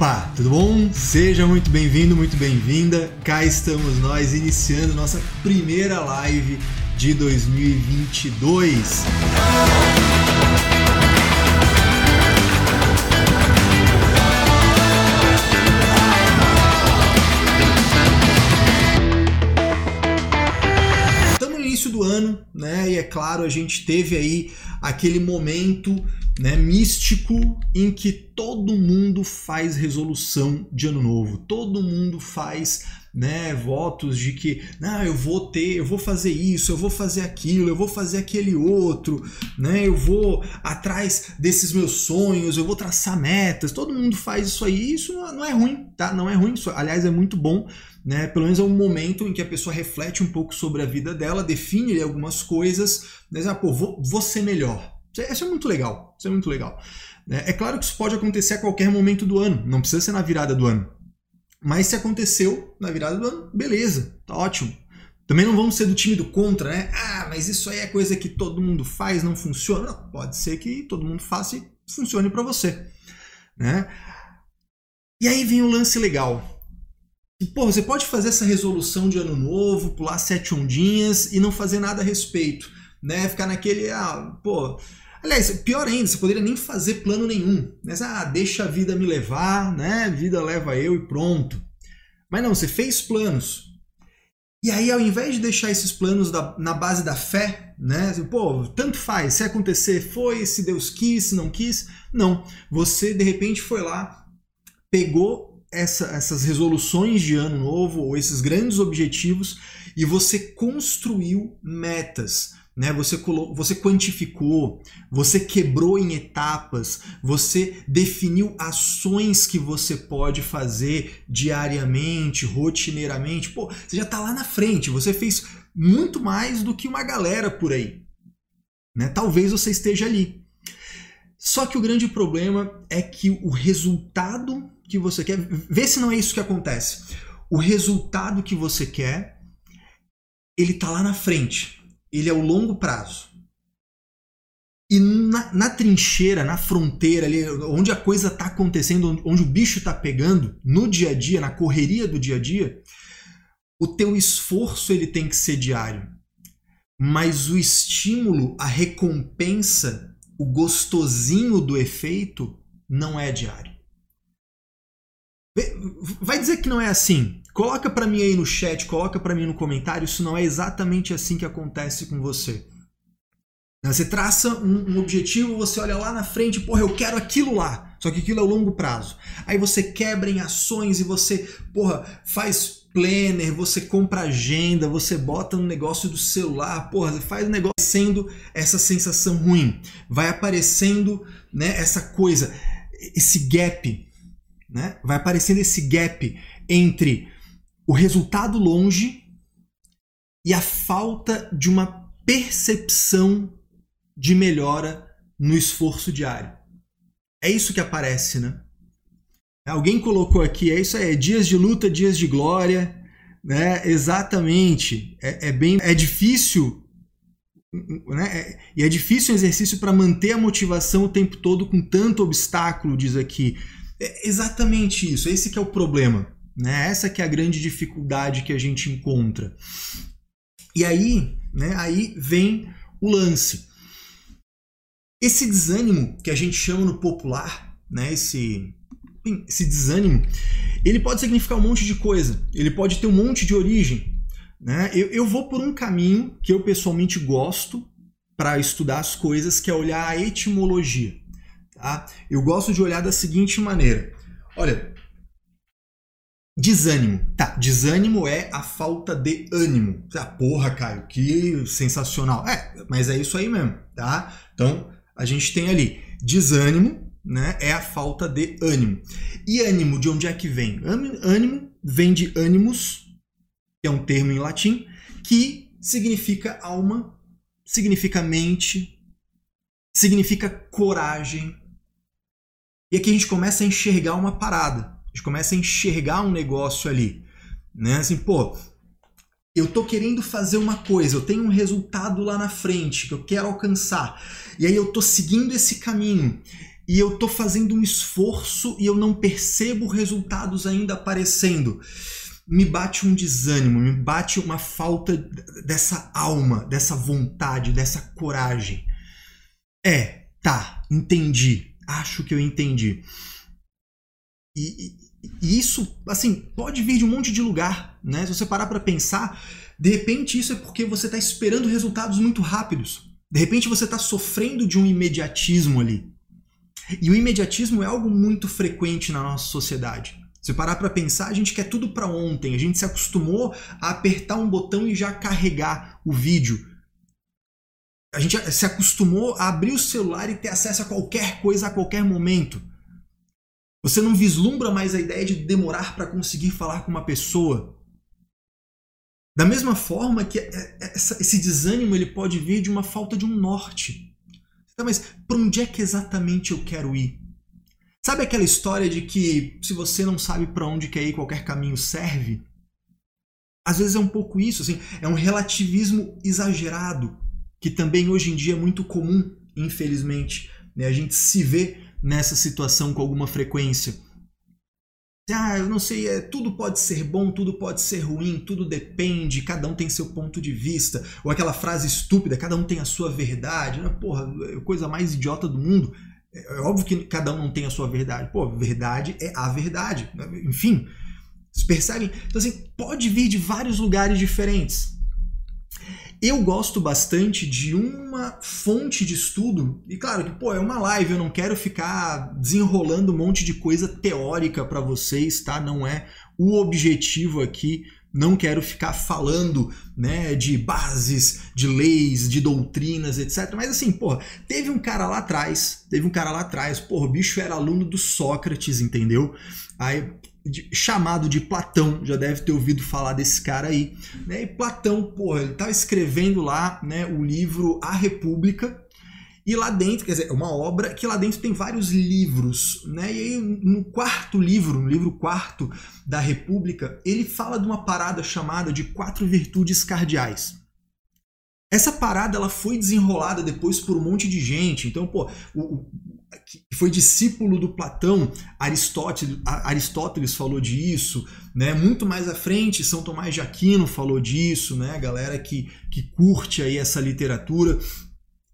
Opa, tudo bom? Seja muito bem-vindo, muito bem-vinda. Cá estamos nós iniciando nossa primeira live de 2022. Estamos no início do ano, né? E é claro, a gente teve aí aquele momento né, místico em que todo mundo faz resolução de ano novo, todo mundo faz né, votos de que não, eu vou ter, eu vou fazer isso, eu vou fazer aquilo, eu vou fazer aquele outro, né, eu vou atrás desses meus sonhos, eu vou traçar metas, todo mundo faz isso aí, isso não é ruim, tá? Não é ruim, aliás, é muito bom. Né? Pelo menos é um momento em que a pessoa reflete um pouco sobre a vida dela, define algumas coisas, mas ah, pô, vou, vou ser melhor, isso é muito legal. Isso é muito legal. Né? É claro que isso pode acontecer a qualquer momento do ano, não precisa ser na virada do ano. Mas se aconteceu na virada do ano, beleza, tá ótimo. Também não vamos ser do time do contra, né? Ah, mas isso aí é coisa que todo mundo faz, não funciona. Não, pode ser que todo mundo faça e funcione para você. Né? E aí vem o lance legal. Pô, você pode fazer essa resolução de ano novo, pular sete ondinhas e não fazer nada a respeito. Né? Ficar naquele, ah, pô, Aliás, pior ainda, você poderia nem fazer plano nenhum. Né? Ah, deixa a vida me levar, né? A vida leva eu e pronto. Mas não, você fez planos. E aí, ao invés de deixar esses planos da, na base da fé, né? Pô, tanto faz, se acontecer, foi, se Deus quis, se não quis. Não. Você, de repente, foi lá, pegou essa, essas resoluções de ano novo, ou esses grandes objetivos, e você construiu metas né? Você, você quantificou, você quebrou em etapas, você definiu ações que você pode fazer diariamente, rotineiramente. Pô, você já está lá na frente, você fez muito mais do que uma galera por aí. Né? Talvez você esteja ali. Só que o grande problema é que o resultado que você quer, vê se não é isso que acontece. O resultado que você quer, ele está lá na frente ele é o longo prazo. E na, na, trincheira, na fronteira, ali, onde a coisa está acontecendo, onde o bicho está pegando, no dia a dia, na correria do dia a dia, o teu esforço ele tem que ser diário. Mas o estímulo, a recompensa, o gostosinho do efeito não é diário. Vai dizer que não é assim. Coloca para mim aí no chat, coloca para mim no comentário, isso não é exatamente assim que acontece com você. Você traça um, um, objetivo, você olha lá na frente, porra, eu quero aquilo lá. Só que aquilo é o longo prazo. Aí você quebra em ações e você, porra, faz planner, você compra agenda, você bota no negócio do celular, porra, você faz o negócio sendo essa sensação ruim. Vai aparecendo, né, essa coisa, esse gap, né? Vai aparecendo esse gap entre o resultado longe e a falta de uma percepção de melhora no esforço diário. É isso que aparece, né? Alguém colocou aqui, é isso aí, é dias de luta, dias de glória, né? Exatamente. É, é bem, é difícil, né? É, e é difícil o exercício para manter a motivação o tempo todo com tanto obstáculo, diz aqui. É exatamente isso. Esse que é o problema. Né? Essa que é a grande dificuldade que a gente encontra. E aí, né, aí vem o lance. Esse desânimo que a gente chama no popular, né, esse, esse desânimo, ele pode significar um monte de coisa. Ele pode ter um monte de origem. Né? Eu, eu vou por um caminho que eu pessoalmente gosto para estudar as coisas, que é olhar a etimologia. Tá? Eu gosto de olhar da seguinte maneira. Olha, Desânimo. Tá, desânimo é a falta de ânimo. Ah, porra, Caio, que sensacional. É, mas é isso aí mesmo, tá? Então, a gente tem ali desânimo, né? É a falta de ânimo. E ânimo, de onde é que vem? Ânimo vem de animus, que é um termo em latim, que significa alma, significa mente, significa coragem. E aqui a gente começa a enxergar uma parada. Gente começa a enxergar um negócio ali. Né? Assim, pô, eu tô querendo fazer uma coisa, eu tenho um resultado lá na frente que eu quero alcançar. E aí eu tô seguindo esse caminho. e eu tô fazendo um esforço e eu não percebo resultados ainda aparecendo. Me bate um desânimo, me bate uma falta dessa alma, dessa vontade, dessa coragem. É, tá, entendi. Acho que eu entendi. E, e, isso, assim, pode vir de um monte de lugar, né? Se você parar para pensar, de repente isso é porque você está esperando resultados muito rápidos. De repente você está sofrendo de um imediatismo ali. E o imediatismo é algo muito frequente na nossa sociedade. Se parar para pensar, a gente quer tudo para ontem. A gente se acostumou a apertar um botão e já carregar o vídeo. A gente se acostumou a abrir o celular e ter acesso a qualquer coisa a qualquer momento. Você não vislumbra mais a ideia de demorar para conseguir falar com uma pessoa. Da mesma forma que é, é, esse desânimo ele pode vir de uma falta de um norte. Então, mas para onde é que exatamente eu quero ir? Sabe aquela história de que se você não sabe para onde quer ir, qualquer caminho serve? Às vezes é um pouco isso, assim, é um relativismo exagerado, que também hoje em dia é muito comum, infelizmente. Né? A gente se vê nessa situação com alguma frequência. Ah, eu não sei, é, tudo pode ser bom, tudo pode ser ruim, tudo depende, cada um tem seu ponto de vista. Ou aquela frase estúpida, cada um tem a sua verdade. Né? Porra, é coisa mais idiota do mundo. É, é óbvio que cada um não tem a sua verdade. Pô, verdade é a verdade. Enfim, vocês percebem? Então, assim, pode vir de vários lugares diferentes. Eu gosto bastante de uma fonte de estudo, e claro que, pô, é uma live, eu não quero ficar desenrolando um monte de coisa teórica para vocês, tá? Não é o objetivo aqui não quero ficar falando né, de bases, de leis, de doutrinas, etc. Mas assim, porra, teve um cara lá atrás, teve um cara lá atrás, porra, o bicho era aluno do Sócrates, entendeu? Aí chamado de Platão, já deve ter ouvido falar desse cara aí. Né? E Platão, porra, ele estava escrevendo lá né, o livro A República, e lá dentro, quer dizer, é uma obra que lá dentro tem vários livros, né? E aí no quarto livro, no livro quarto da República, ele fala de uma parada chamada de quatro virtudes cardeais. Essa parada ela foi desenrolada depois por um monte de gente. Então, pô, o, o foi discípulo do Platão, Aristóteles, Aristóteles falou disso, né? Muito mais à frente, São Tomás de Aquino falou disso, né? Galera que, que curte aí essa literatura.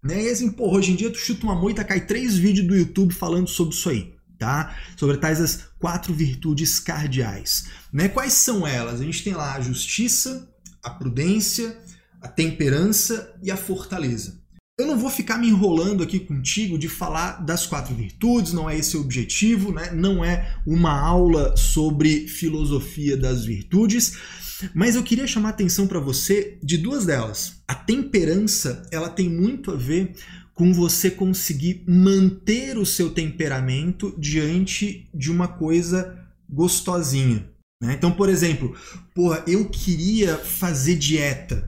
Né? E assim, porra, hoje em dia tu chuta uma moita, cai três vídeos do YouTube falando sobre isso aí. Tá? Sobre tais as quatro virtudes cardeais. Né? Quais são elas? A gente tem lá a justiça, a prudência, a temperança e a fortaleza. Eu não vou ficar me enrolando aqui contigo de falar das quatro virtudes, não é esse o objetivo, né? não é uma aula sobre filosofia das virtudes, mas eu queria chamar atenção para você de duas delas. A temperança, ela tem muito a ver com você conseguir manter o seu temperamento diante de uma coisa gostosinha. Né? Então, por exemplo, porra, eu queria fazer dieta,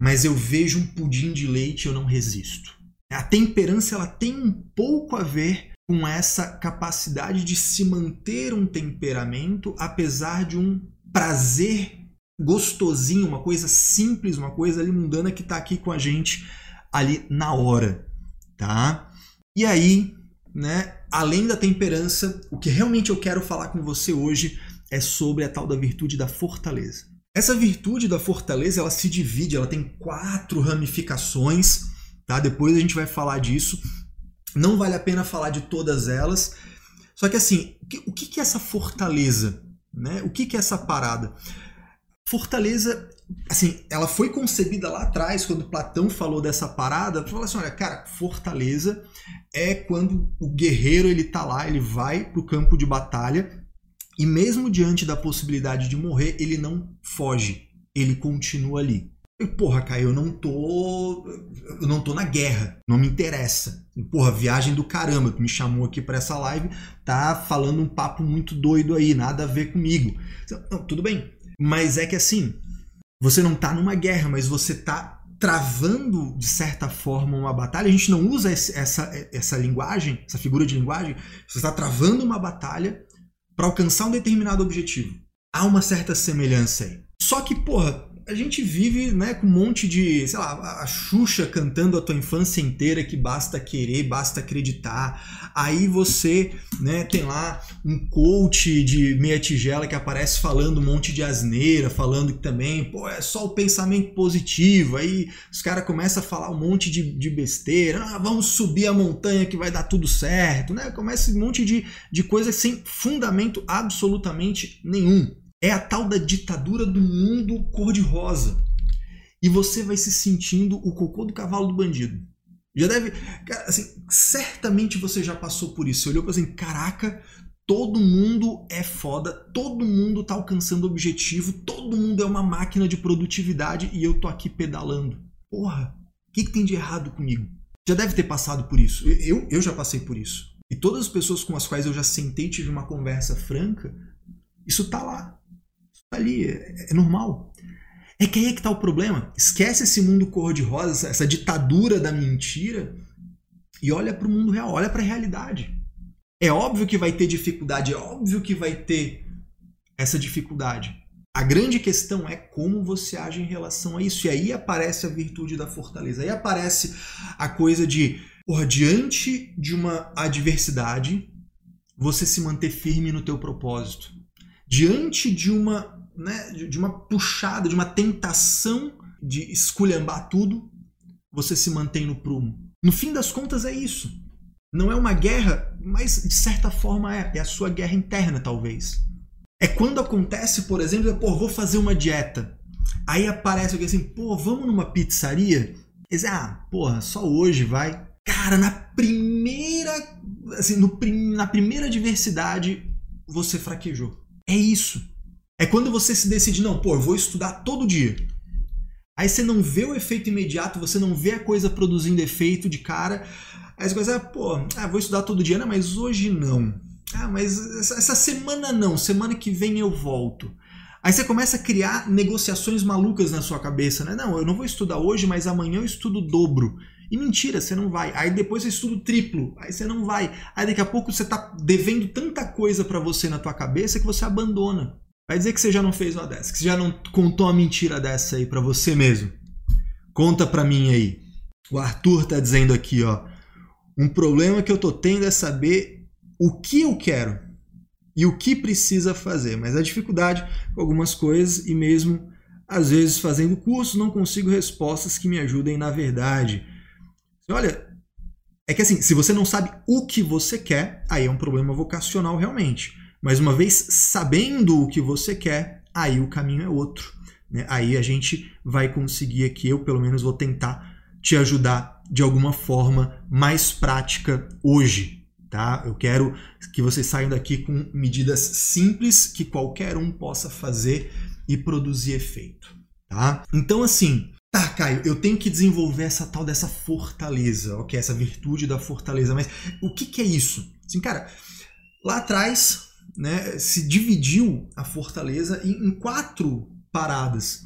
mas eu vejo um pudim de leite e eu não resisto. A temperança ela tem um pouco a ver com essa capacidade de se manter um temperamento apesar de um prazer gostosinho, uma coisa simples, uma coisa ali mundana que está aqui com a gente ali na hora, tá? E aí, né, além da temperança, o que realmente eu quero falar com você hoje é sobre a tal da virtude da fortaleza. Essa virtude da fortaleza, ela se divide, ela tem quatro ramificações, tá? Depois a gente vai falar disso. Não vale a pena falar de todas elas. Só que assim, o que é essa fortaleza? Né? O que é essa parada? Fortaleza, assim, ela foi concebida lá atrás, quando Platão falou dessa parada, falou assim, olha, cara, fortaleza é quando o guerreiro ele tá lá, ele vai pro campo de batalha e mesmo diante da possibilidade de morrer, ele não foge, ele continua ali. E, porra, Caio, eu não tô. Eu não tô na guerra, não me interessa. E, porra, viagem do caramba, tu me chamou aqui para essa live, tá falando um papo muito doido aí, nada a ver comigo. Não, tudo bem. Mas é que assim, você não tá numa guerra, mas você tá travando, de certa forma, uma batalha. A gente não usa essa, essa linguagem, essa figura de linguagem. Você está travando uma batalha para alcançar um determinado objetivo. Há uma certa semelhança aí. Só que, porra, a gente vive né, com um monte de, sei lá, a Xuxa cantando a tua infância inteira que basta querer, basta acreditar. Aí você né, tem lá um coach de meia tigela que aparece falando um monte de asneira, falando que também, pô, é só o pensamento positivo. Aí os caras começam a falar um monte de, de besteira. Ah, vamos subir a montanha que vai dar tudo certo. Né? Começa um monte de, de coisa sem fundamento absolutamente nenhum. É a tal da ditadura do mundo cor-de-rosa. E você vai se sentindo o cocô do cavalo do bandido. Já deve. Cara, assim, certamente você já passou por isso. Você olhou para assim: caraca, todo mundo é foda, todo mundo tá alcançando objetivo, todo mundo é uma máquina de produtividade e eu tô aqui pedalando. Porra, o que, que tem de errado comigo? Já deve ter passado por isso. Eu, eu já passei por isso. E todas as pessoas com as quais eu já sentei e tive uma conversa franca, isso tá lá ali, é, normal. É que aí é que tá o problema. Esquece esse mundo cor-de-rosa, essa ditadura da mentira e olha para o mundo real, olha para a realidade. É óbvio que vai ter dificuldade, é óbvio que vai ter essa dificuldade. A grande questão é como você age em relação a isso. E aí aparece a virtude da fortaleza. Aí aparece a coisa de, diante de uma adversidade, você se manter firme no teu propósito. Diante de uma né, de uma puxada, de uma tentação de esculhambar tudo, você se mantém no prumo. No fim das contas é isso. Não é uma guerra, mas de certa forma é. É a sua guerra interna, talvez. É quando acontece, por exemplo, pô, vou fazer uma dieta. Aí aparece alguém assim, pô, vamos numa pizzaria? Eles, ah, porra, só hoje vai. Cara, na primeira, assim, no, na primeira diversidade, você fraquejou. É isso. É quando você se decide, não, pô, eu vou estudar todo dia. Aí você não vê o efeito imediato, você não vê a coisa produzindo efeito de cara. Aí você começa, ah, pô, ah, vou estudar todo dia, não, mas hoje não. Ah, mas essa semana não, semana que vem eu volto. Aí você começa a criar negociações malucas na sua cabeça, né? Não, eu não vou estudar hoje, mas amanhã eu estudo dobro. E mentira, você não vai. Aí depois você estuda o triplo, aí você não vai. Aí daqui a pouco você tá devendo tanta coisa para você na tua cabeça que você abandona. Vai dizer que você já não fez uma dessa, que você já não contou uma mentira dessa aí para você mesmo. Conta pra mim aí. O Arthur tá dizendo aqui, ó. Um problema que eu tô tendo é saber o que eu quero e o que precisa fazer, mas a dificuldade com algumas coisas e mesmo às vezes fazendo curso não consigo respostas que me ajudem na verdade. Olha, é que assim, se você não sabe o que você quer, aí é um problema vocacional realmente. Mas uma vez sabendo o que você quer, aí o caminho é outro. Né? Aí a gente vai conseguir aqui, eu pelo menos vou tentar te ajudar de alguma forma mais prática hoje. Tá? Eu quero que vocês saiam daqui com medidas simples que qualquer um possa fazer e produzir efeito. Tá? Então, assim, tá, Caio, eu tenho que desenvolver essa tal dessa fortaleza, ok? Essa virtude da fortaleza. Mas o que, que é isso? Assim, cara, lá atrás né, se dividiu a fortaleza em, em quatro paradas.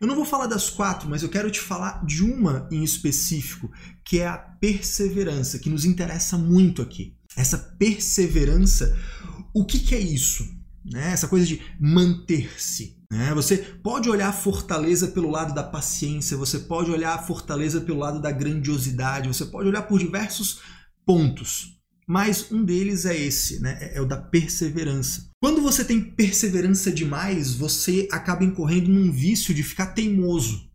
Eu não vou falar das quatro, mas eu quero te falar de uma em específico, que é a perseverança, que nos interessa muito aqui. Essa perseverança, o que, que é isso? Né? Essa coisa de manter-se. Né? Você pode olhar a fortaleza pelo lado da paciência, você pode olhar a fortaleza pelo lado da grandiosidade, você pode olhar por diversos pontos. Mas um deles é esse, né? É, é o da perseverança. Quando você tem perseverança demais, você acaba incorrendo num vício de ficar teimoso.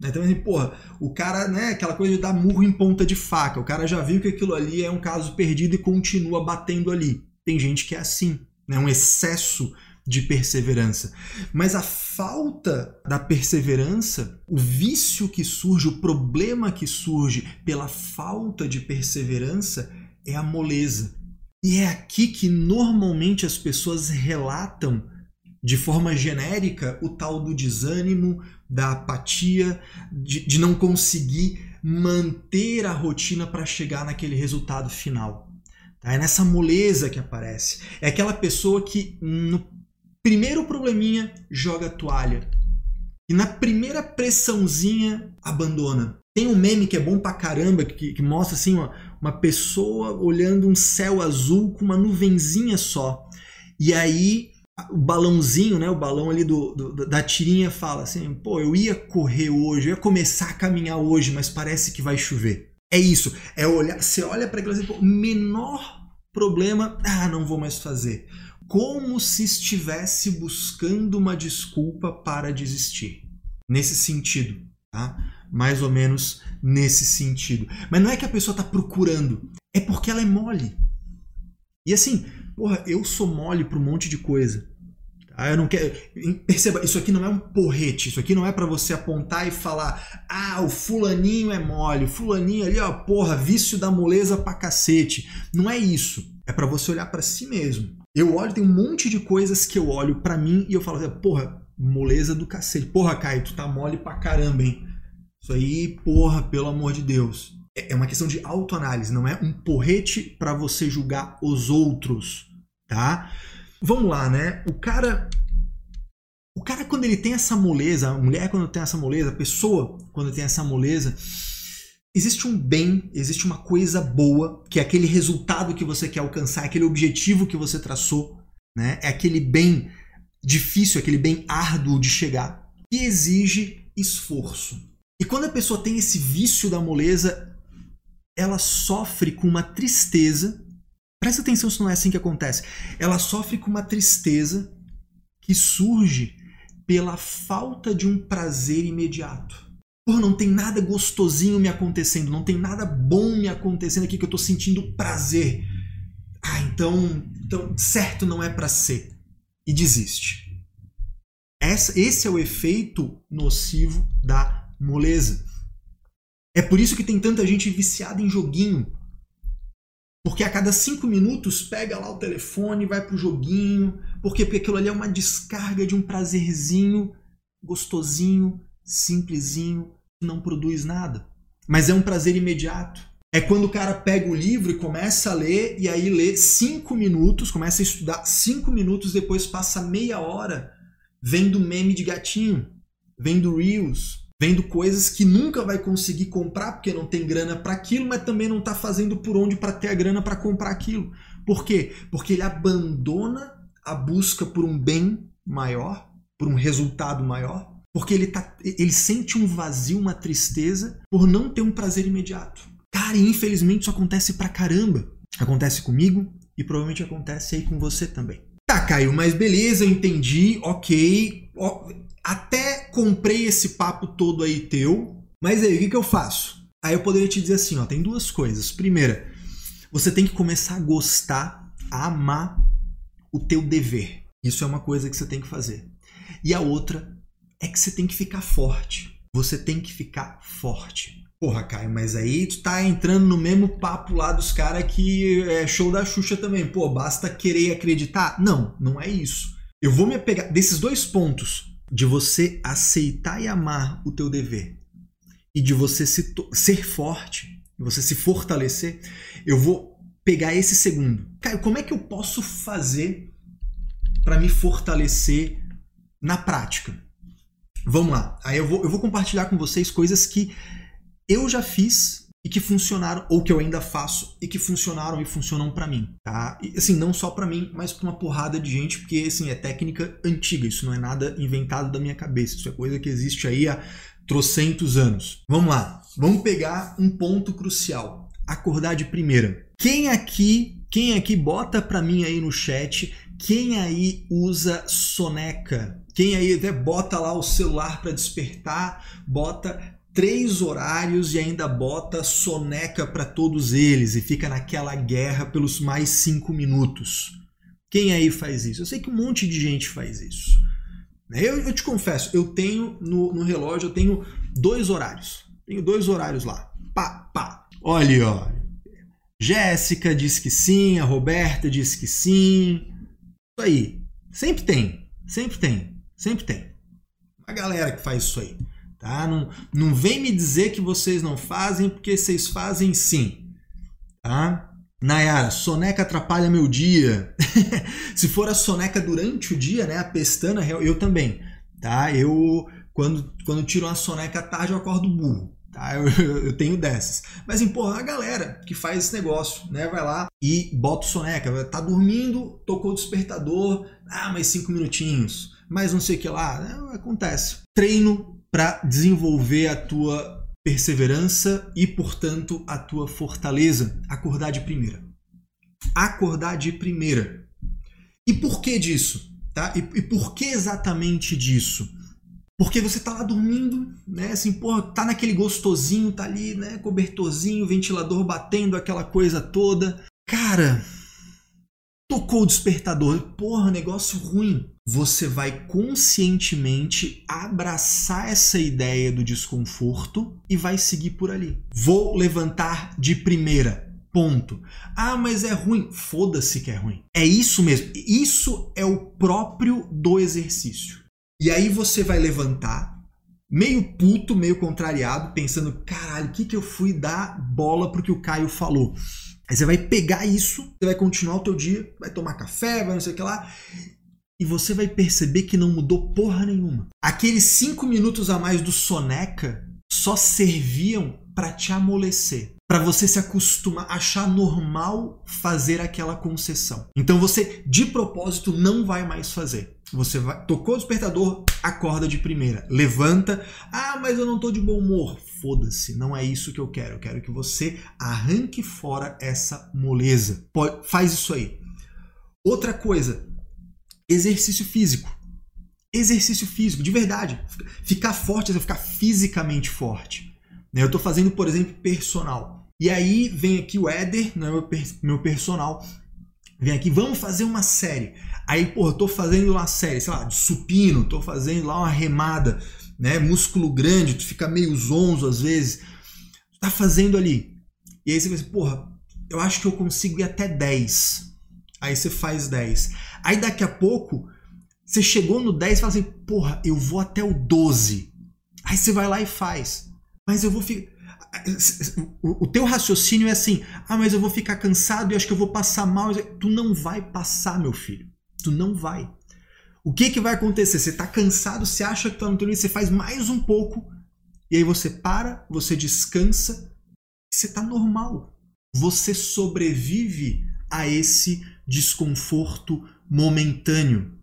Né? Então, assim, porra, o cara, né, aquela coisa de dar murro em ponta de faca. O cara já viu que aquilo ali é um caso perdido e continua batendo ali. Tem gente que é assim, né? Um excesso de perseverança. Mas a falta da perseverança, o vício que surge, o problema que surge pela falta de perseverança é a moleza. E é aqui que normalmente as pessoas relatam de forma genérica o tal do desânimo, da apatia, de, de não conseguir manter a rotina para chegar naquele resultado final. Tá? É nessa moleza que aparece. É aquela pessoa que no primeiro probleminha joga a toalha. E na primeira pressãozinha abandona. Tem um meme que é bom pra caramba, que, que mostra assim, ó, uma pessoa olhando um céu azul com uma nuvenzinha só. E aí o balãozinho, né, o balão ali do, do, da tirinha fala assim, pô, eu ia correr hoje, eu ia começar a caminhar hoje, mas parece que vai chover. É isso, é olhar, você olha para aquilo assim, menor problema, ah, não vou mais fazer. Como se estivesse buscando uma desculpa para desistir. Nesse sentido, tá? Mais ou menos nesse sentido. Mas não é que a pessoa está procurando, é porque ela é mole. E assim, porra, eu sou mole para um monte de coisa. Tá? Eu não quero. Perceba, isso aqui não é um porrete, isso aqui não é para você apontar e falar, ah, o fulaninho é mole, o fulaninho ali, ó, porra, vício da moleza pra cacete. Não é isso. É para você olhar para si mesmo. Eu olho, tem um monte de coisas que eu olho para mim e eu falo, porra, moleza do cacete. Porra, Caio, tu tá mole pra caramba, hein? Isso aí, porra, pelo amor de Deus. É, é uma questão de autoanálise, não é um porrete para você julgar os outros, tá? Vamos lá, né? O cara o cara quando ele tem essa moleza, a mulher quando tem essa moleza, a pessoa quando tem essa moleza, existe um bem, existe uma coisa boa, que é aquele resultado que você quer alcançar, aquele objetivo que você traçou, né? É aquele bem difícil, aquele bem árduo de chegar, que exige esforço. E quando a pessoa tem esse vício da moleza, ela sofre com uma tristeza. Presta atenção se não é assim que acontece. Ela sofre com uma tristeza que surge pela falta de um prazer imediato. Pô, não tem nada gostosinho me acontecendo, não tem nada bom me acontecendo aqui que eu estou sentindo prazer. Ah, então, então certo não é para ser. E desiste. Essa, esse é o efeito nocivo da moleza. É por isso que tem tanta gente viciada em joguinho. Porque a cada cinco minutos pega lá o telefone, vai pro joguinho. Porque, porque aquilo ali é uma descarga de um prazerzinho gostosinho, simplesinho, que não produz nada. Mas é um prazer imediato. É quando o cara pega o livro e começa a ler, e aí lê cinco minutos, começa a estudar cinco minutos, depois passa meia hora vendo meme de gatinho, vendo Reels, vendo coisas que nunca vai conseguir comprar porque não tem grana para aquilo, mas também não está fazendo por onde para ter a grana para comprar aquilo. Por quê? Porque ele abandona a busca por um bem maior, por um resultado maior, porque ele, tá, ele sente um vazio, uma tristeza por não ter um prazer imediato. Cara, e infelizmente isso acontece pra caramba. Acontece comigo e provavelmente acontece aí com você também. Tá, Caio, mas beleza, entendi, ok. Até comprei esse papo todo aí teu, mas aí o que, que eu faço? Aí eu poderia te dizer assim, ó, tem duas coisas. Primeira, você tem que começar a gostar, a amar o teu dever. Isso é uma coisa que você tem que fazer. E a outra é que você tem que ficar forte. Você tem que ficar forte. Porra, Caio, mas aí tu tá entrando no mesmo papo lá dos caras que é show da Xuxa também. Pô, basta querer acreditar. Não, não é isso. Eu vou me pegar desses dois pontos de você aceitar e amar o teu dever e de você se, ser forte, você se fortalecer, eu vou pegar esse segundo. Caio, como é que eu posso fazer para me fortalecer na prática? Vamos lá. Aí eu vou, eu vou compartilhar com vocês coisas que eu já fiz e que funcionaram ou que eu ainda faço e que funcionaram e funcionam para mim, tá? E, assim, não só para mim, mas para uma porrada de gente, porque assim é técnica antiga, isso não é nada inventado da minha cabeça, isso é coisa que existe aí há trocentos anos. Vamos lá. Vamos pegar um ponto crucial. Acordar de primeira. Quem aqui, quem aqui bota para mim aí no chat, quem aí usa soneca? Quem aí até bota lá o celular para despertar, bota três horários e ainda bota soneca para todos eles e fica naquela guerra pelos mais cinco minutos. Quem aí faz isso? Eu sei que um monte de gente faz isso. Eu, eu te confesso, eu tenho no, no, relógio, eu tenho dois horários. Tenho dois horários lá. Pá, pá. Olha, ó. Jéssica diz que sim, a Roberta diz que sim. Isso aí. Sempre tem. Sempre tem. Sempre tem. A galera que faz isso aí. Tá? Não, não vem me dizer que vocês não fazem, porque vocês fazem sim. Tá? Nayara, soneca atrapalha meu dia. Se for a soneca durante o dia, né, a pestana, eu também. Tá? Eu, quando, quando tiro uma soneca à tarde, eu acordo burro. Tá? Eu, eu, tenho dessas. Mas, porra, a galera que faz esse negócio, né? Vai lá e bota soneca. Tá dormindo, tocou o despertador. Ah, mais cinco minutinhos. Mais não sei o que lá. É, acontece. Treino para desenvolver a tua perseverança e, portanto, a tua fortaleza. Acordar de primeira. Acordar de primeira. E por que disso? Tá? E, e por que exatamente disso? Porque você tá lá dormindo, né? Assim, porra, tá naquele gostosinho, tá ali, né? Cobertorzinho, ventilador batendo, aquela coisa toda. Cara, tocou o despertador. Porra, negócio ruim. Você vai conscientemente abraçar essa ideia do desconforto e vai seguir por ali. Vou levantar de primeira. Ponto. Ah, mas é ruim. Foda-se que é ruim. É isso mesmo. Isso é o próprio do exercício. E aí você vai levantar, meio puto, meio contrariado, pensando: caralho, o que, que eu fui dar bola pro que o Caio falou? Aí você vai pegar isso, você vai continuar o teu dia, vai tomar café, vai não sei o que lá, e você vai perceber que não mudou porra nenhuma. Aqueles cinco minutos a mais do soneca só serviam para te amolecer, para você se acostumar, achar normal fazer aquela concessão. Então você, de propósito, não vai mais fazer. Você vai, tocou o despertador, acorda de primeira, levanta. Ah, mas eu não tô de bom humor. Foda-se, não é isso que eu quero. Eu quero que você arranque fora essa moleza. Pode, faz isso aí. Outra coisa, exercício físico. Exercício físico, de verdade. Ficar forte é ficar fisicamente forte. Né, eu estou fazendo, por exemplo, personal. E aí vem aqui o Éder, né, meu personal, vem aqui, vamos fazer uma série. Aí, pô, eu tô fazendo uma série, sei lá, de supino, tô fazendo lá uma remada, né? Músculo grande, tu fica meio zonzo às vezes. Tá fazendo ali. E aí você pensa, porra, eu acho que eu consigo ir até 10. Aí você faz 10. Aí daqui a pouco, você chegou no 10 e fala assim, porra, eu vou até o 12. Aí você vai lá e faz. Mas eu vou ficar o teu raciocínio é assim: ah, mas eu vou ficar cansado e acho que eu vou passar mal. Tu não vai passar, meu filho. Tu não vai. O que, que vai acontecer? Você está cansado, você acha que está no teu você faz mais um pouco, e aí você para, você descansa, você está normal. Você sobrevive a esse desconforto momentâneo.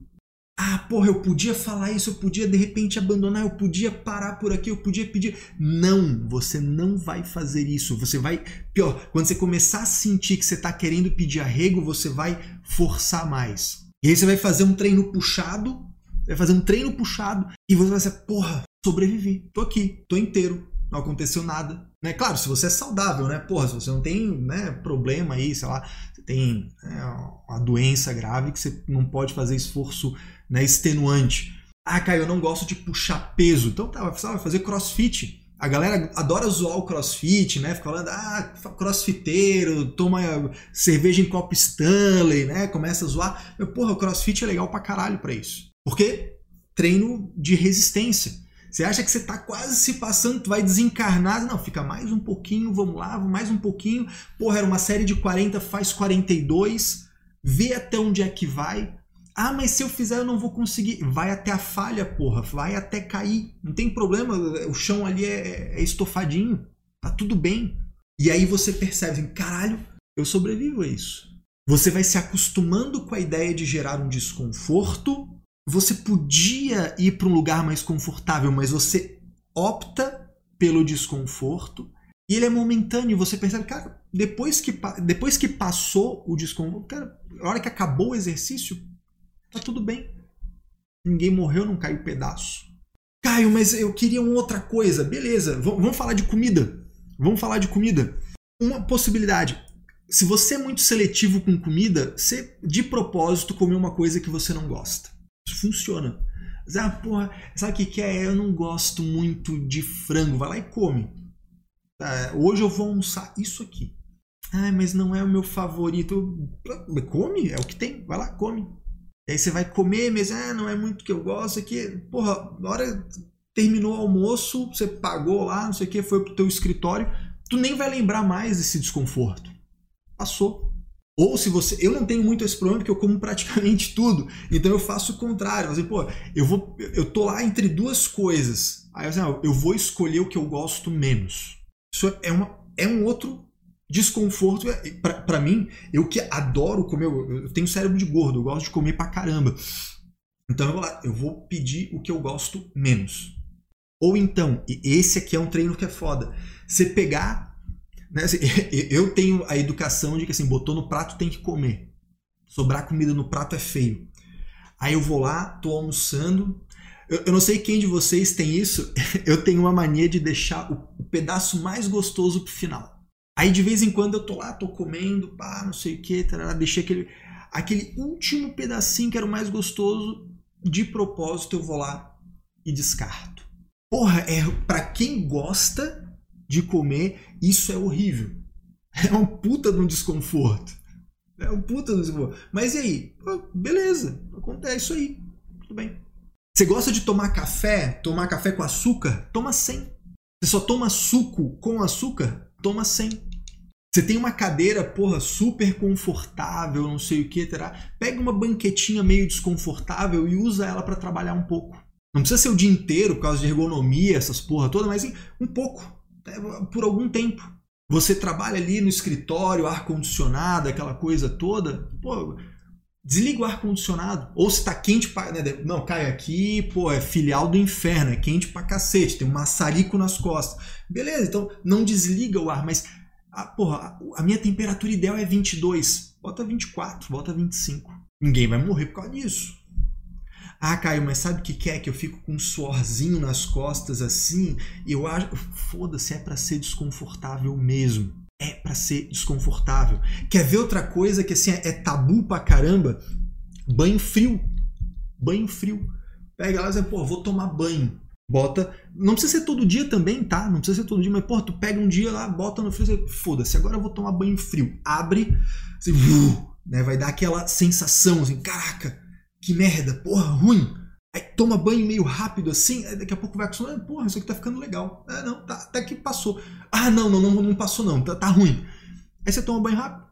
Ah, porra, eu podia falar isso, eu podia de repente abandonar, eu podia parar por aqui, eu podia pedir. Não, você não vai fazer isso. Você vai. Pior, quando você começar a sentir que você está querendo pedir arrego, você vai forçar mais. E aí você vai fazer um treino puxado, vai fazer um treino puxado, e você vai ser, porra, sobrevivi, tô aqui, tô inteiro, não aconteceu nada. Né? Claro, se você é saudável, né? Porra, se você não tem né, problema aí, sei lá, você tem né, uma doença grave que você não pode fazer esforço né, extenuante. Ah, Caio, eu não gosto de puxar peso. Então tá, vai fazer crossfit. A galera adora zoar o crossfit, né? Fica falando, ah, crossfiteiro, toma cerveja em copo Stanley, né? Começa a zoar. Mas, porra, o crossfit é legal pra caralho pra isso. Porque treino de resistência. Você acha que você tá quase se passando, tu vai desencarnar. Não, fica mais um pouquinho, vamos lá, mais um pouquinho. Porra, era uma série de 40, faz 42. Vê até onde é que vai. Ah, mas se eu fizer eu não vou conseguir. Vai até a falha, porra. Vai até cair. Não tem problema. O chão ali é, é estofadinho. Tá tudo bem. E aí você percebe, assim, caralho, eu sobrevivo a isso. Você vai se acostumando com a ideia de gerar um desconforto. Você podia ir para um lugar mais confortável, mas você opta pelo desconforto. E ele é momentâneo. Você percebe, cara, depois que, depois que passou o desconforto, cara, hora que acabou o exercício, Tá tudo bem. Ninguém morreu, não caiu pedaço. Caio, mas eu queria uma outra coisa. Beleza, vamos falar de comida. Vamos falar de comida. Uma possibilidade. Se você é muito seletivo com comida, você de propósito comer uma coisa que você não gosta. Isso funciona. Ah, porra, sabe o que, que é? Eu não gosto muito de frango. Vai lá e come. Ah, hoje eu vou almoçar isso aqui. Ah, mas não é o meu favorito. Come, é o que tem. Vai lá, come. E aí você vai comer, mas ah, não é muito que eu gosto aqui. Porra, na hora terminou o almoço, você pagou lá, não sei o que, foi pro teu escritório, tu nem vai lembrar mais desse desconforto. Passou. Ou se você. Eu não tenho muito esse problema porque eu como praticamente tudo. Então eu faço o contrário. Assim, pô, eu vou. Eu tô lá entre duas coisas. Aí assim, eu vou escolher o que eu gosto menos. Isso é, uma, é um outro desconforto. É, para mim, eu que adoro comer. Eu tenho cérebro de gordo, eu gosto de comer pra caramba. Então eu vou lá, eu vou pedir o que eu gosto menos. Ou então, e esse aqui é um treino que é foda. Você pegar né? Assim, eu tenho a educação de que assim, botou no prato tem que comer. Sobrar comida no prato é feio. Aí eu vou lá, tô almoçando. Eu, eu não sei quem de vocês tem isso. Eu tenho uma mania de deixar o, o pedaço mais gostoso pro final. Aí de vez em quando eu tô lá, tô comendo, pá, não sei o que, deixei aquele, aquele último pedacinho que era o mais gostoso, de propósito eu vou lá e descarto. Porra, é para quem gosta de comer, isso é horrível. É um puta de um desconforto. É um puta de um desconforto. Mas e aí? Beleza, acontece isso aí. Tudo bem. Você gosta de tomar café? Tomar café com açúcar? Toma sem. Você só toma suco com açúcar? Toma sem. Você tem uma cadeira, porra, super confortável, não sei o que, terá. Pega uma banquetinha meio desconfortável e usa ela para trabalhar um pouco. Não precisa ser o dia inteiro por causa de ergonomia, essas porra toda, mas um pouco por algum tempo. Você trabalha ali no escritório, ar-condicionado, aquela coisa toda, pô, desliga o ar-condicionado. Ou se tá quente pra. Né, não, cai aqui, pô, é filial do inferno, é quente pra cacete, tem um maçarico nas costas. Beleza, então não desliga o ar, mas. A, porra, a minha temperatura ideal é 22. Bota 24, bota 25. Ninguém vai morrer por causa disso. Ah, Caio, mas sabe o que, é? Que eu fico com um suorzinho nas costas assim. E eu acho. Foda-se, é para ser desconfortável mesmo. É para ser desconfortável. Quer ver outra coisa que assim é tabu pra caramba? Banho frio. Banho frio. Pega lá e diz, pô, vou tomar banho. Bota. Não precisa ser todo dia também, tá? Não precisa ser todo dia, mas, pô, tu pega um dia lá, bota no frio, foda-se, agora eu vou tomar banho frio. Abre, assim, né? Vai dar aquela sensação assim, caraca, que merda, porra, ruim. Aí toma banho meio rápido assim, daqui a pouco vai acostumando, porra, isso aqui tá ficando legal. Ah, não, tá, até que passou. Ah, não, não, não, não passou não, tá, tá ruim. Aí você toma banho rápido,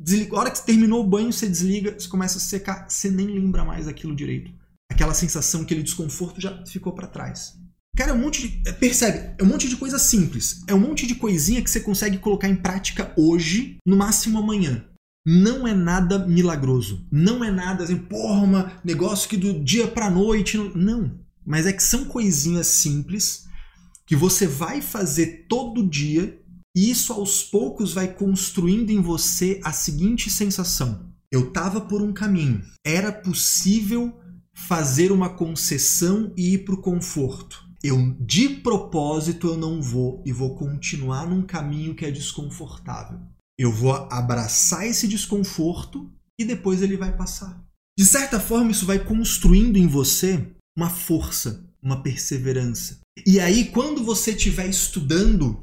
desliga. A hora que você terminou o banho, você desliga, você começa a secar, você nem lembra mais aquilo direito. Aquela sensação, aquele desconforto já ficou para trás. Cara, é um monte de. Percebe? É um monte de coisa simples. É um monte de coisinha que você consegue colocar em prática hoje, no máximo amanhã não é nada milagroso. Não é nada assim, porra, um negócio que do dia pra noite. Não. não. Mas é que são coisinhas simples que você vai fazer todo dia e isso aos poucos vai construindo em você a seguinte sensação: eu tava por um caminho, era possível fazer uma concessão e ir para o conforto. Eu de propósito eu não vou e vou continuar num caminho que é desconfortável. Eu vou abraçar esse desconforto e depois ele vai passar. De certa forma, isso vai construindo em você uma força, uma perseverança. E aí, quando você estiver estudando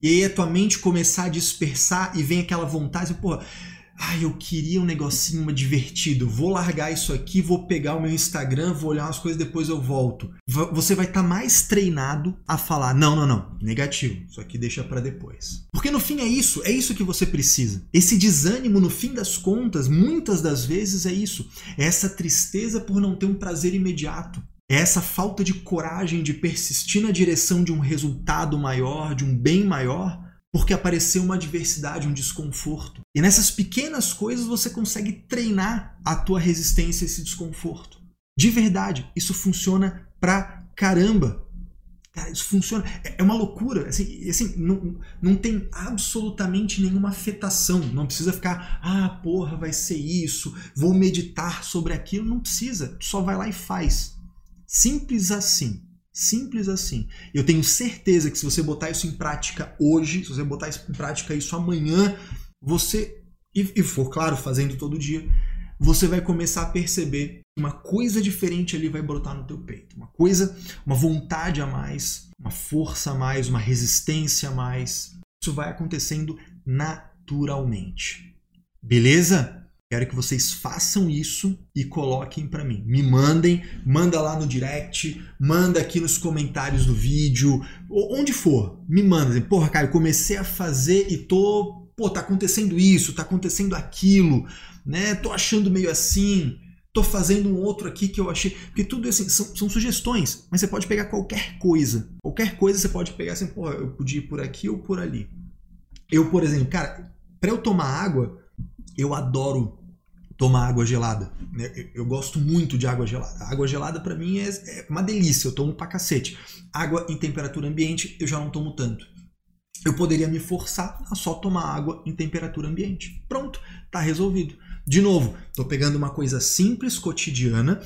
e aí a tua mente começar a dispersar e vem aquela vontade, pô, Ai, eu queria um negocinho divertido. Vou largar isso aqui, vou pegar o meu Instagram, vou olhar umas coisas, depois eu volto. Você vai estar tá mais treinado a falar: não, não, não, negativo. Isso aqui deixa para depois. Porque no fim é isso, é isso que você precisa. Esse desânimo, no fim das contas, muitas das vezes é isso. É essa tristeza por não ter um prazer imediato. É essa falta de coragem de persistir na direção de um resultado maior, de um bem maior porque apareceu uma adversidade, um desconforto. E nessas pequenas coisas você consegue treinar a tua resistência a esse desconforto. De verdade, isso funciona pra caramba. Cara, isso funciona. É, é uma loucura. Assim, assim não, não tem absolutamente nenhuma afetação. Não precisa ficar, ah, porra, vai ser isso, vou meditar sobre aquilo. Não precisa. Tu só vai lá e faz. Simples assim. Simples assim. Eu tenho certeza que se você botar isso em prática hoje, se você botar isso em prática isso amanhã, você e, e for claro fazendo todo dia, você vai começar a perceber uma coisa diferente ali vai brotar no teu peito, uma coisa, uma vontade a mais, uma força a mais, uma resistência a mais. Isso vai acontecendo naturalmente. Beleza? Quero que vocês façam isso e coloquem para mim. Me mandem, manda lá no direct, manda aqui nos comentários do vídeo, onde for, me manda. Porra, cara, eu comecei a fazer e tô pô, tá acontecendo isso, tá acontecendo aquilo, né? Tô achando meio assim, tô fazendo um outro aqui que eu achei. Porque tudo assim, são, são sugestões, mas você pode pegar qualquer coisa. Qualquer coisa você pode pegar assim, pô, eu podia ir por aqui ou por ali. Eu, por exemplo, cara, para eu tomar água, eu adoro tomar água gelada. Né? Eu gosto muito de água gelada. A água gelada para mim é, é, uma delícia, eu tomo pra cacete. Água em temperatura ambiente eu já não tomo tanto. Eu poderia me forçar a só tomar água em temperatura ambiente. Pronto, tá resolvido. De novo, estou pegando uma coisa simples, cotidiana,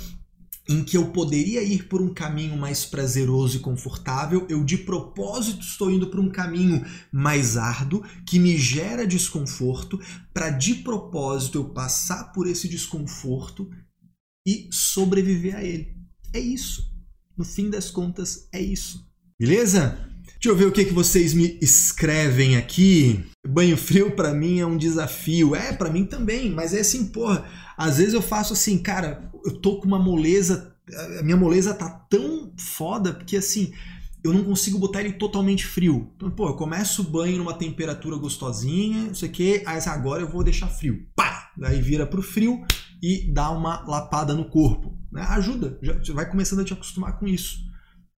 em que eu poderia ir por um caminho mais prazeroso e confortável, eu de propósito estou indo por um caminho mais árduo, que me gera desconforto, para de propósito eu passar por esse desconforto e sobreviver a ele. É isso. No fim das contas, é isso. Beleza? Deixa eu ver o que, que vocês me escrevem aqui. Banho frio para mim é um desafio. É, para mim também, mas é assim, porra. Às vezes eu faço assim, cara, eu tô com uma moleza, a minha moleza tá tão foda porque assim, eu não consigo botar ele totalmente frio. Então, pô, eu começo o banho numa temperatura gostosinha, não sei o que, aí agora eu vou deixar frio. Pá! Aí vira pro frio e dá uma lapada no corpo. Né? Ajuda, já, você vai começando a te acostumar com isso.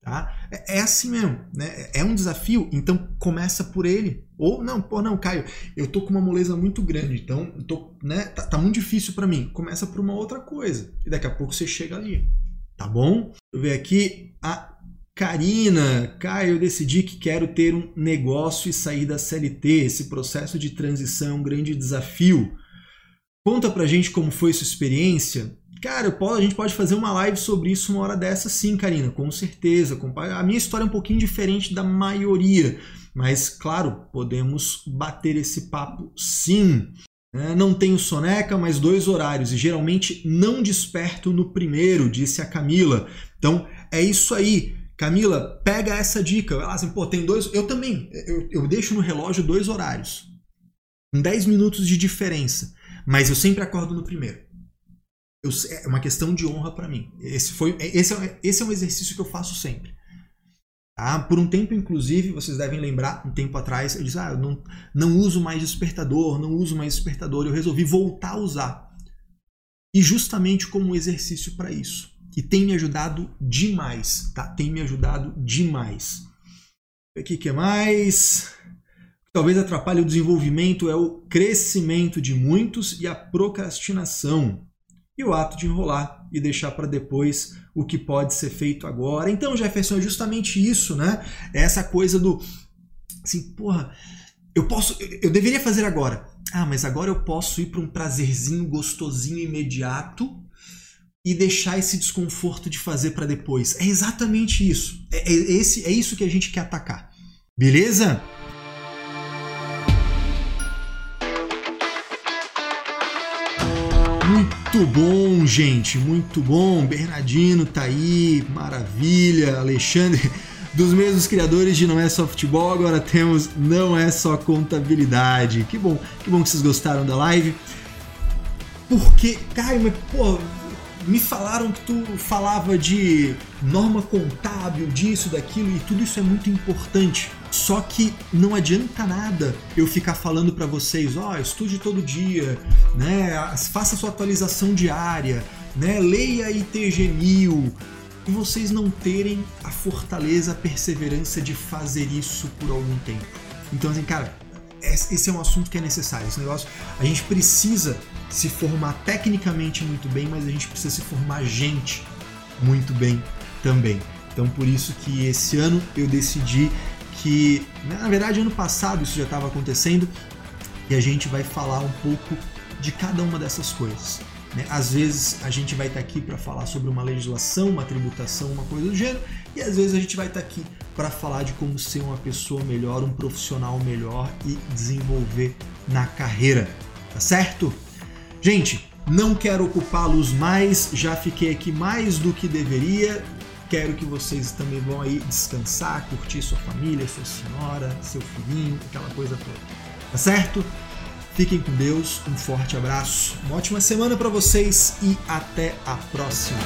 Tá? É, é assim mesmo, né? É um desafio, então começa por ele. Ou não, pô, não, Caio, eu tô com uma moleza muito grande, então tô, né, tá, tá muito difícil para mim. Começa por uma outra coisa e daqui a pouco você chega ali, tá bom? Eu ver aqui a Karina, Caio, eu decidi que quero ter um negócio e sair da CLT. Esse processo de transição é um grande desafio. Conta pra gente como foi sua experiência. Cara, posso, a gente pode fazer uma live sobre isso uma hora dessa sim, Karina, com certeza. A minha história é um pouquinho diferente da maioria, mas claro, podemos bater esse papo sim. É, não tenho soneca, mas dois horários e geralmente não desperto no primeiro, disse a Camila. Então é isso aí. Camila, pega essa dica. Ela assim, pô, tem dois. Eu também. Eu, eu deixo no relógio dois horários. Com 10 minutos de diferença. Mas eu sempre acordo no primeiro eu, é uma questão de honra para mim. Esse, foi, esse, é, esse é um exercício que eu faço sempre. Tá? Por um tempo, inclusive, vocês devem lembrar, um tempo atrás, eu disse: ah, eu não, não uso mais despertador, não uso mais despertador. Eu resolvi voltar a usar. E justamente como exercício para isso. E tem me ajudado demais, tá? Tem me ajudado demais. O que, que é mais? Talvez atrapalhe o desenvolvimento é o crescimento de muitos e a procrastinação e o ato de enrolar e deixar para depois o que pode ser feito agora. Então, Jefferson, é justamente isso, né? É essa coisa do assim, porra, eu posso, eu deveria fazer agora. Ah, mas agora eu posso ir para um prazerzinho gostosinho imediato e deixar esse desconforto de fazer para depois. É exatamente isso. É, é, esse, é isso que a gente quer atacar. Beleza? Muito bom, gente, muito bom. Bernardino tá aí, maravilha. Alexandre, dos mesmos criadores de Não é Só Futebol, agora temos Não é Só Contabilidade. Que bom, que bom que vocês gostaram da live. Porque, Caio, mas pô, me falaram que tu falava de norma contábil, disso, daquilo, e tudo isso é muito importante. Só que não adianta nada eu ficar falando para vocês, ó, oh, estude todo dia, né? Faça sua atualização diária, né? Leia ITG 1000 e vocês não terem a fortaleza, a perseverança de fazer isso por algum tempo. Então, assim, cara, esse é um assunto que é necessário. Esse negócio, a gente precisa se formar tecnicamente muito bem, mas a gente precisa se formar gente muito bem também. Então, por isso que esse ano eu decidi que, né, na verdade, ano passado isso já estava acontecendo e a gente vai falar um pouco de cada uma dessas coisas. Né? Às vezes a gente vai estar tá aqui para falar sobre uma legislação, uma tributação, uma coisa do gênero, e às vezes a gente vai estar tá aqui para falar de como ser uma pessoa melhor, um profissional melhor e desenvolver na carreira, tá certo? Gente, não quero ocupá-los mais, já fiquei aqui mais do que deveria. Quero que vocês também vão aí descansar, curtir sua família, sua senhora, seu filhinho, aquela coisa toda. Tá certo? Fiquem com Deus, um forte abraço, uma ótima semana para vocês e até a próxima.